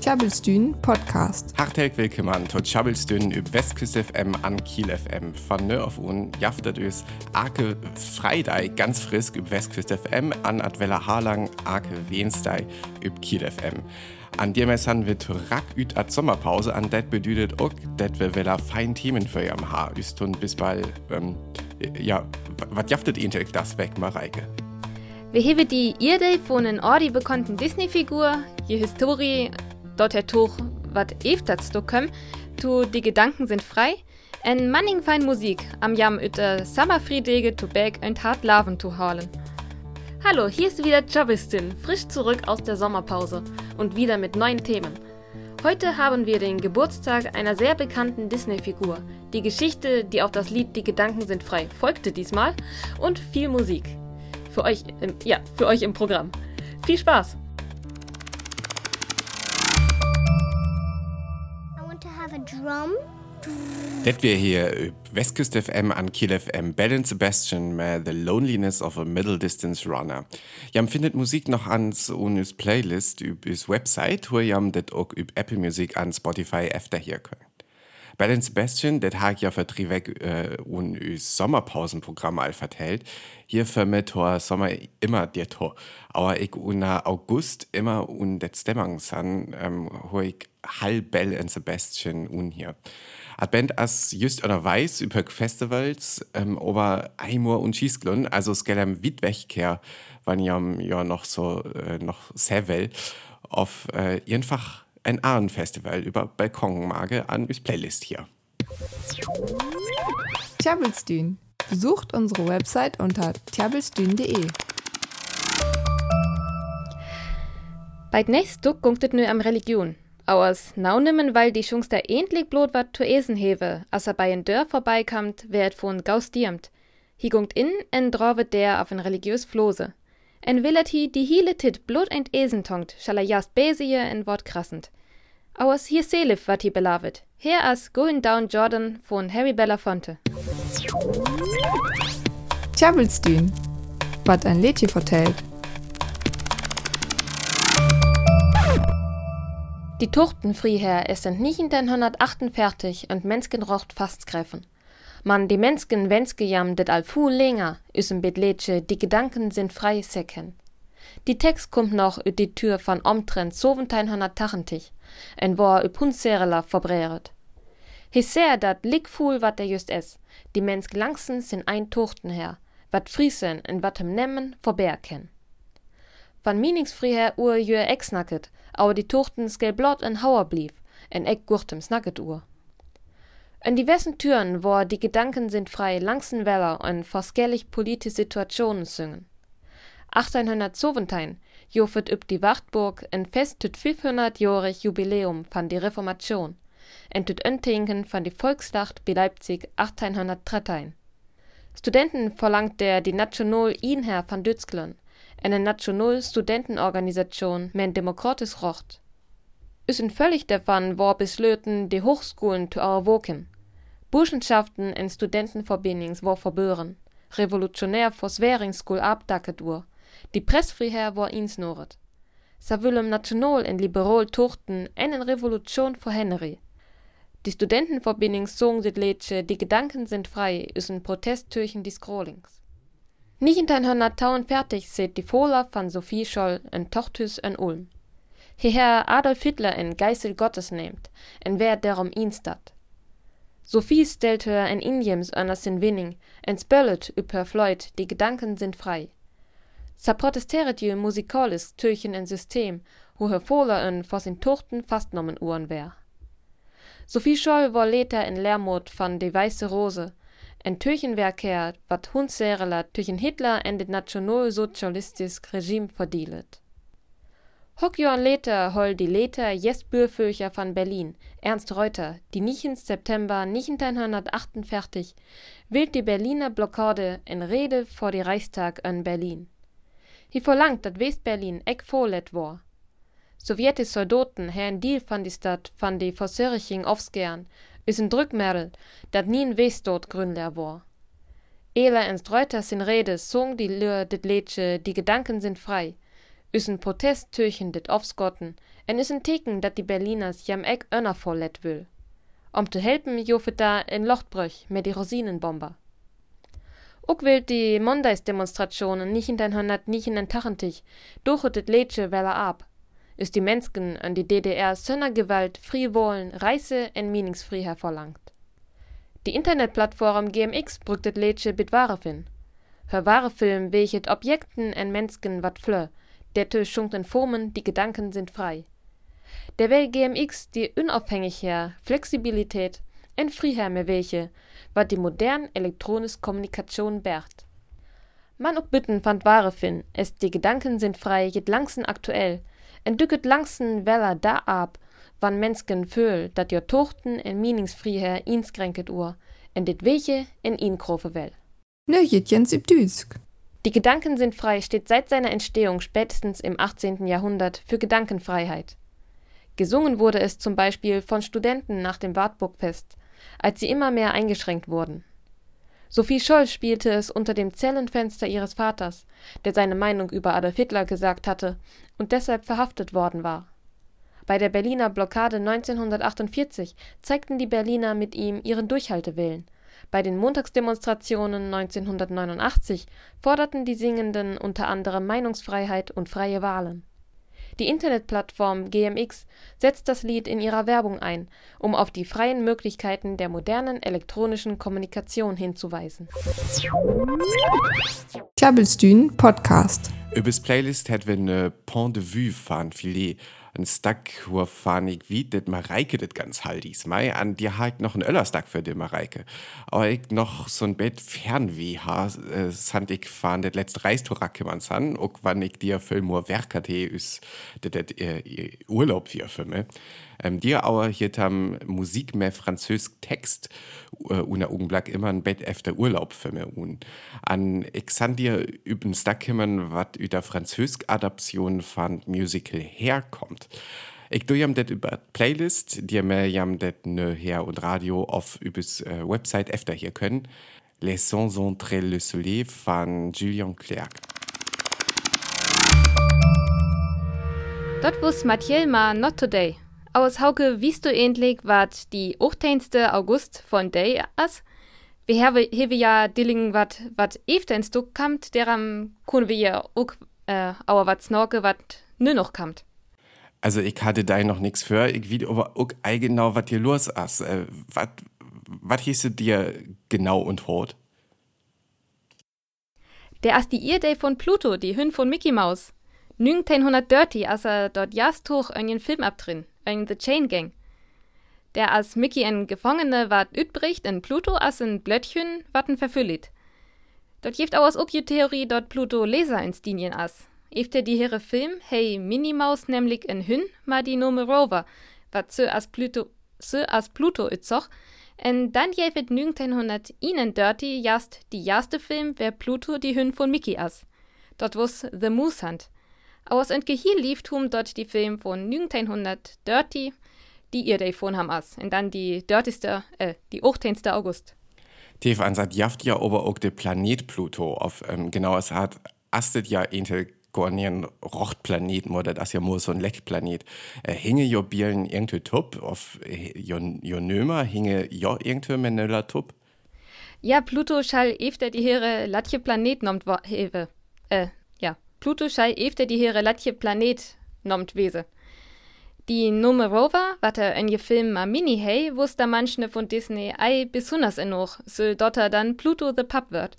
Tjabelstün Podcast. Hartelijk willkommen tot Tjabelstün über Westküste FM an Kiel FM. Von nö auf un jaftet üs Ake Freitag ganz frisk über Westküste FM an Adwella Harlang Ake Wenstei über Kiel FM. An dem es han wird rack üt at Sommerpause an det bedeutet auch, dat wir wieder fein Themen für am Haar ist und bis bald, ähm, ja, was jaftet ihr das weg, Mareike? Wir haben die Idee von einer Adi bekannten Disney-Figur, die Historie, dort her Tuch, was öfters du kommen, tu die Gedanken sind frei, en manning fein Musik am Jam üte Sommerfriedege to back und hart Laven zu halen. Hallo, hier ist wieder Jobistin, frisch zurück aus der Sommerpause und wieder mit neuen Themen. Heute haben wir den Geburtstag einer sehr bekannten Disney-Figur. Die Geschichte, die auf das Lied Die Gedanken sind frei folgte diesmal und viel Musik. Für euch, im, ja, für euch im Programm. Viel Spaß! I want to have a drum. Det wir hier üb Westküste FM an Kiel FM Bell Sebastian mit The Loneliness of a Middle Distance Runner. Jam findet Musik noch ans unus Playlist üb us Website, wo jam det auch üb Apple Music an Spotify efter hier könnt. Bell Sebastian, det hag ja vertrieb weg äh, un us Sommerpausenprogramm all vertellt. Hier vermitt hor Sommer immer dir Tor. Aber ich una August immer un det Stemmang san, ähm, ho ich halb Bell and Sebastian un hier. Band as just oder weiß über Festivals, ähm, aber Eimur und Schießglun, also skelem Witwechkehr, wann jam ja noch so, äh, noch sehr well, auf äh, einfach ein Ahrenfestival über Balkonmage an üs Playlist hier. Tjabelstün. Besucht unsere Website unter tjabelstün.de. Bei nächst Duck gunktet nur am Religion. Auers naunimmen, weil die Chance der ähnlich blot wat zu esen hewe, als er bei en Dörr vorbeikamt, wer et von gaustiermt. Hi gungt in, en drovet der auf en religiös Flose. En willet hi die hiele tit blut ein Esen tongt, schall er jast besie en Wort krassend. Auers hier selif wat hi belavet. Her as Going Down Jordan von Harry Belafonte. Tjabelstün. Was ein Lädchen vertellt. Die Tuchten frieher es sind nicht in den 148 und Menschen rocht fast greifen. Man die Menschen wenske jam det all fu länger, üsen betletsche, die Gedanken sind frei secken. Die Text kommt noch ut die Tür von omtrent 1780, en wo üb Hunserela verbreret. He ser dat lik ful wat der just es, die Mensch langsen sind ein Tuchten her, wat friesen en wat hem nemmen verberken. Van meningsfriher ur jö eck snacket, aber die Tuchten skell blot en hauer blieb, en eck gurtem snacket ur. In diversen Türen, wo die Gedanken sind frei, langsen Weller und forskellig politische Situationen singen. 1817 jofet üb die Wachtburg en fest tüt 500-jährig Jubiläum von die Reformation, en tüt Öntinken von die Volkslacht bei Leipzig 1813. Studenten verlangt der die National Inher van Dützglen, eine National Studentenorganisation men demokratisch rocht. Üsen völlig davon war bis löten die Hochschulen zu erwoken. Burschenschaften en Studentenverbindings war verbören. Revolutionär Forsweringskul abdacket ur. Die Pressfreiheit war insnoret. Sa willem national en liberal tuchten en Revolution vor Henry. Die Studentenverbindings song dit Lädsche, die Gedanken sind frei, üsen Protesttürchen die Scrollings. Nicht in den Tauen fertig seht die Fohler von Sophie Scholl en Tochthus en Ulm. Hierher Adolf Hitler en Geisel Gottes nehmt, en wer darum instat. Sophie stellt her en Indiens einer sin Winning, en spöllet über Floyd, die Gedanken sind frei. Sa protesteret je musikalisch Türchen en System, wo her Fohler en vor sin Tochten fastnommen uhren wär. Sophie Scholl war later en Lehrmod von de Weiße Rose, en Türchenwerker, wat Hunserela Türchen Hitler en det nationalsozialistisch Regime verdielet. Hock Jahren later hol die later Jesbürföcher von Berlin, Ernst Reuter, die nicht im September 1948 wählt die Berliner Blockade in Rede vor die Reichstag in Berlin. Hier verlangt, dat Westberlin eck vorlet war. Sowjetische Soldaten herren Deal von die Stadt von die Versörching aufsgern, is ein Drückmerl, dat nie in Westdort grünler war. Ela Ernst Reuter sin Rede song die Lür dit Lädsche, die Gedanken sind frei, Is een protest tegen dit afschotten en is een teken dat die Berliners jam ek önnervoll let will. Om te helpen jofet da een Lochtbrüch met die Rosinenbomber. Ook wil die Mondagsdemonstrationen 1989 durch het Lädsche Welle ab. Ist die Menschen an die DDR Sönnergewalt, Friwohlen, Reise en Meningsfreiheit verlangt. Die Internetplattform GMX brückt het Lädsche bit ware fin. Her ware Film welchet Objekten en Menschen wat flö, der schunken Formen, die Gedanken sind frei. Der will GMX die unabhängige Flexibilität en welche, wat die moderne elektronische Kommunikation bärt. Man ook bitten fand ware fin, es die Gedanken sind frei, jet langsen aktuell, en dücket langsen weller da ab, wann Menschen fühl, dat jo Tochten en Meningsfreiheit inskränket ur, en dit welche en ihn krofe well. Ne Jens Düsk. Die Gedanken sind frei steht seit seiner Entstehung spätestens im 18. Jahrhundert für Gedankenfreiheit. Gesungen wurde es zum Beispiel von Studenten nach dem Wartburgfest, als sie immer mehr eingeschränkt wurden. Sophie Scholl spielte es unter dem Zellenfenster ihres Vaters, der seine Meinung über Adolf Hitler gesagt hatte und deshalb verhaftet worden war. Bei der Berliner Blockade 1948 zeigten die Berliner mit ihm ihren Durchhaltewillen. Bei den Montagsdemonstrationen 1989 forderten die Singenden unter anderem Meinungsfreiheit und freie Wahlen. Die Internetplattform GMX setzt das Lied in ihrer Werbung ein, um auf die freien Möglichkeiten der modernen elektronischen Kommunikation hinzuweisen. Klabbelstühn Podcast. Übers Playlist hat wir eine Pont de Vue fahren Filet. Ein Stack, wo fahren ich wie, das Mareike das ganz haltis. Mei, an dir halt noch ein Öllerstack für die Mareike. Aber ich noch so ein Bett Fernweh ha, äh, sand ich fahren das letzte Reistouracke man san, auch wann ich dir für nur Werkerte ist, das äh, Urlaub für mich. Ähm, dir aber hier tam Musik mehr französisch Text äh, una Augenblick immer ein Bett efter Urlaub für mich un. An ich san dir üben Stackhimmern, wat über französisch Adaption von Musical herkommt. Ich tu jam det über Playlist, die mir jam det ne her und Radio auf übers äh, Website efter hier können. Les sons entre le soleil von Julien Clerc. Dort wus Mathiel ma not today. Aus Hauke du endlich, wat die 18. August von Day as? Wir haben ja Dillingen wat wat eftens du kamt, deram kun wir ja auch äh, aber wat snorke wat nö noch kamt. Also ich hatte da noch nichts für, ich wie aber auch genau was hier los ist. Äh, was was hieße dir genau und hort? Der ist die Idee von Pluto, die Hün von Mickey Mouse. 1930, als er dort jast hoch einen Film abdrin in The Chain Gang. Der als Mickey ein Gefangene wat übricht in Pluto als ein Blöttchen watten verfüllit. Dort gibt auch auch die Theorie, dort Pluto Leser ins Dinien as. Efter die here Film, hey Minimaus nämlich in Hün, ma die Nome Rover, wat so as Pluto, so as Pluto itzoch, en dann jevet 1931 jast die erste Film, wer Pluto die Hün von Mickey as. Dort wus The Moose Hunt. Aus Entgehiel lief tum dort die Film von 1930, die ihr davon haben as. Und dann die dirteste, äh, die 18. August. Tief ansat jaft ja aber auch der Planet Pluto auf, ähm, genau, es hat astet ja intel gornien Rochtplaneten oder das ja nur so ein Leckplanet. Äh, hinge jo bielen irgendwie tup auf äh, jo, jo nömer, hinge jo irgendwie menöller tup? Ja, Pluto schall efter die here latje Planet nomt hewe. Äh, Pluto schall efter die here latje Planet nomt wese. Die Nome Rover, wat er in je Film ma mini hey, wusste manchne von Disney ei besonders enoch, so dotter dann Pluto the Pup wird.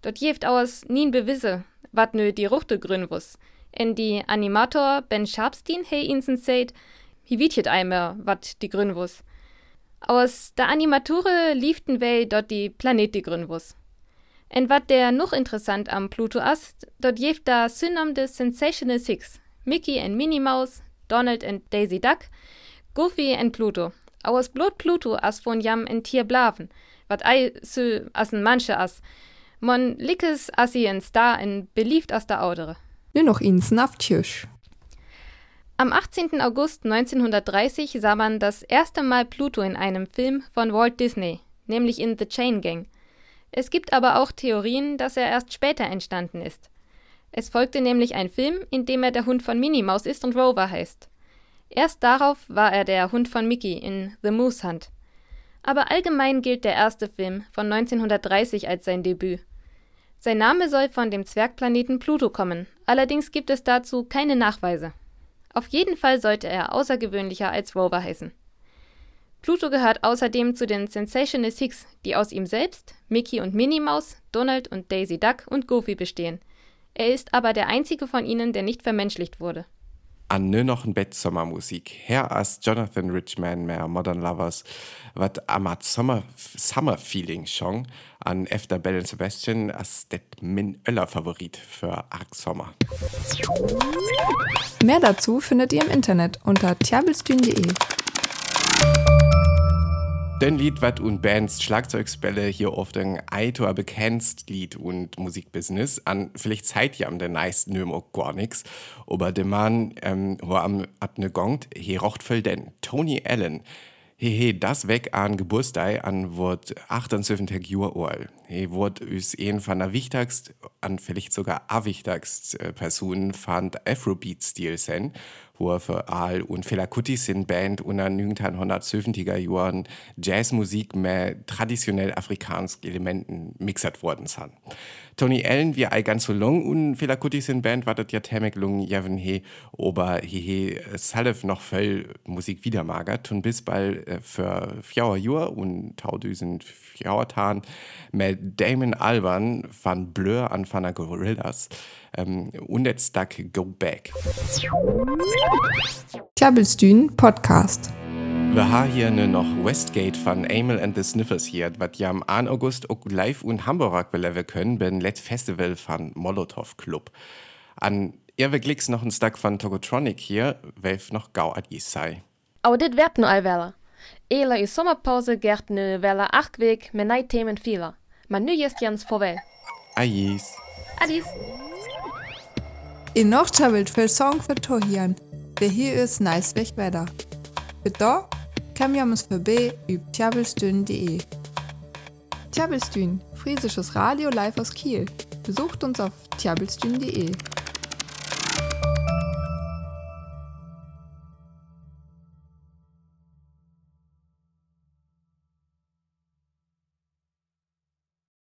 Dort jeft aus nien bewisse, wat nö die Ruchte grün wus. En die Animator Ben Sharpstein hey insen seid, hi wietjet eimer, wat die grün wus. Aus der Animature lieften wei dort die Planet die grün wus. En wat der noch interessant am Pluto ist, dort jeft da Synom des Sensational Six, Mickey and Minnie Mouse, Donald and Daisy Duck, Goofy and Pluto. Aus Blut Pluto as von jam en Tier blaven, wat ei as en manche as. Mon lickes as sie en Star en beliebt as der Audere. Nur noch ins Naftjösch. Am 18. August 1930 sah man das erste Mal Pluto in einem Film von Walt Disney, nämlich in The Chain Gang. Es gibt aber auch Theorien, dass er erst später entstanden ist. Es folgte nämlich ein Film, in dem er der Hund von Minnie Maus ist und Rover heißt. Erst darauf war er der Hund von Mickey in The Moose Hunt. Aber allgemein gilt der erste Film von 1930 als sein Debüt. Sein Name soll von dem Zwergplaneten Pluto kommen, allerdings gibt es dazu keine Nachweise. Auf jeden Fall sollte er außergewöhnlicher als Rover heißen. Pluto gehört außerdem zu den Sensational Six, die aus ihm selbst, Mickey und Minnie Maus, Donald und Daisy Duck und Goofy bestehen. Er ist aber der einzige von ihnen, der nicht vermenschlicht wurde. An nö noch ein Bett Sommermusik. Her as Jonathan Richman mehr Modern Lovers, wat amat Sommer Summer Feeling schon an efter Bell and Sebastian as det min Öller Favorit für Arc Sommer. Mehr dazu findet ihr im Internet unter tiabelstühn.de. Den Lied wat und Bands Schlagzeugspelle hier oft ein Eitor bekennst Lied und Musikbusiness. An vielleicht Zeit ja am der neisten nüm auch gar nix. Aber der Mann ähm, wo am ab ne gongt he rocht voll denn Tony Allen Hehe, das weg an Geburtstag an Wort 78 Jahre alt. He wird us ein von der wichtigsten, an vielleicht sogar a wichtigsten äh, Personen fand Afrobeat-Stil sein, wo er für Al und Fela Kuti sind Band unter 1970er Jahren Jazzmusik mit traditionell afrikanischen Elementen mixert worden sind. Tony Allen, wie all ganz so lang und Fela Kuti sind Band, war das ja temek lung javen he, aber he he Salef noch voll Musik wieder magert und bis bald äh, für vier Jahre und tausend vier Tagen mit Damon Alban van Blur an der Gorillas ähm, und jetzt Duck Go Back. Klabbelstühn Podcast. Wir haben hier ne noch Westgate von Amel and the Sniffers hier, was ja am 1. August auch live in Hamburg beleven können, beim Let Festival von Molotov Club. An Irwe Glicks noch ein Stack von Togotronic hier, welf noch gau adis sei. Aber dit werd nu alwelle. Ela i sommerpause gert nu welle acht week met nei themen vieler. Maar nu jest jans vorwel. Ajis. Adis. In noch travelt für Song für Tohian. Der hier ist nice wetter. Für da kann wir uns vorbei über tiabelstühn.de. Tiabelstühn, friesisches Radio live aus Kiel. Besucht uns auf tiabelstühn.de.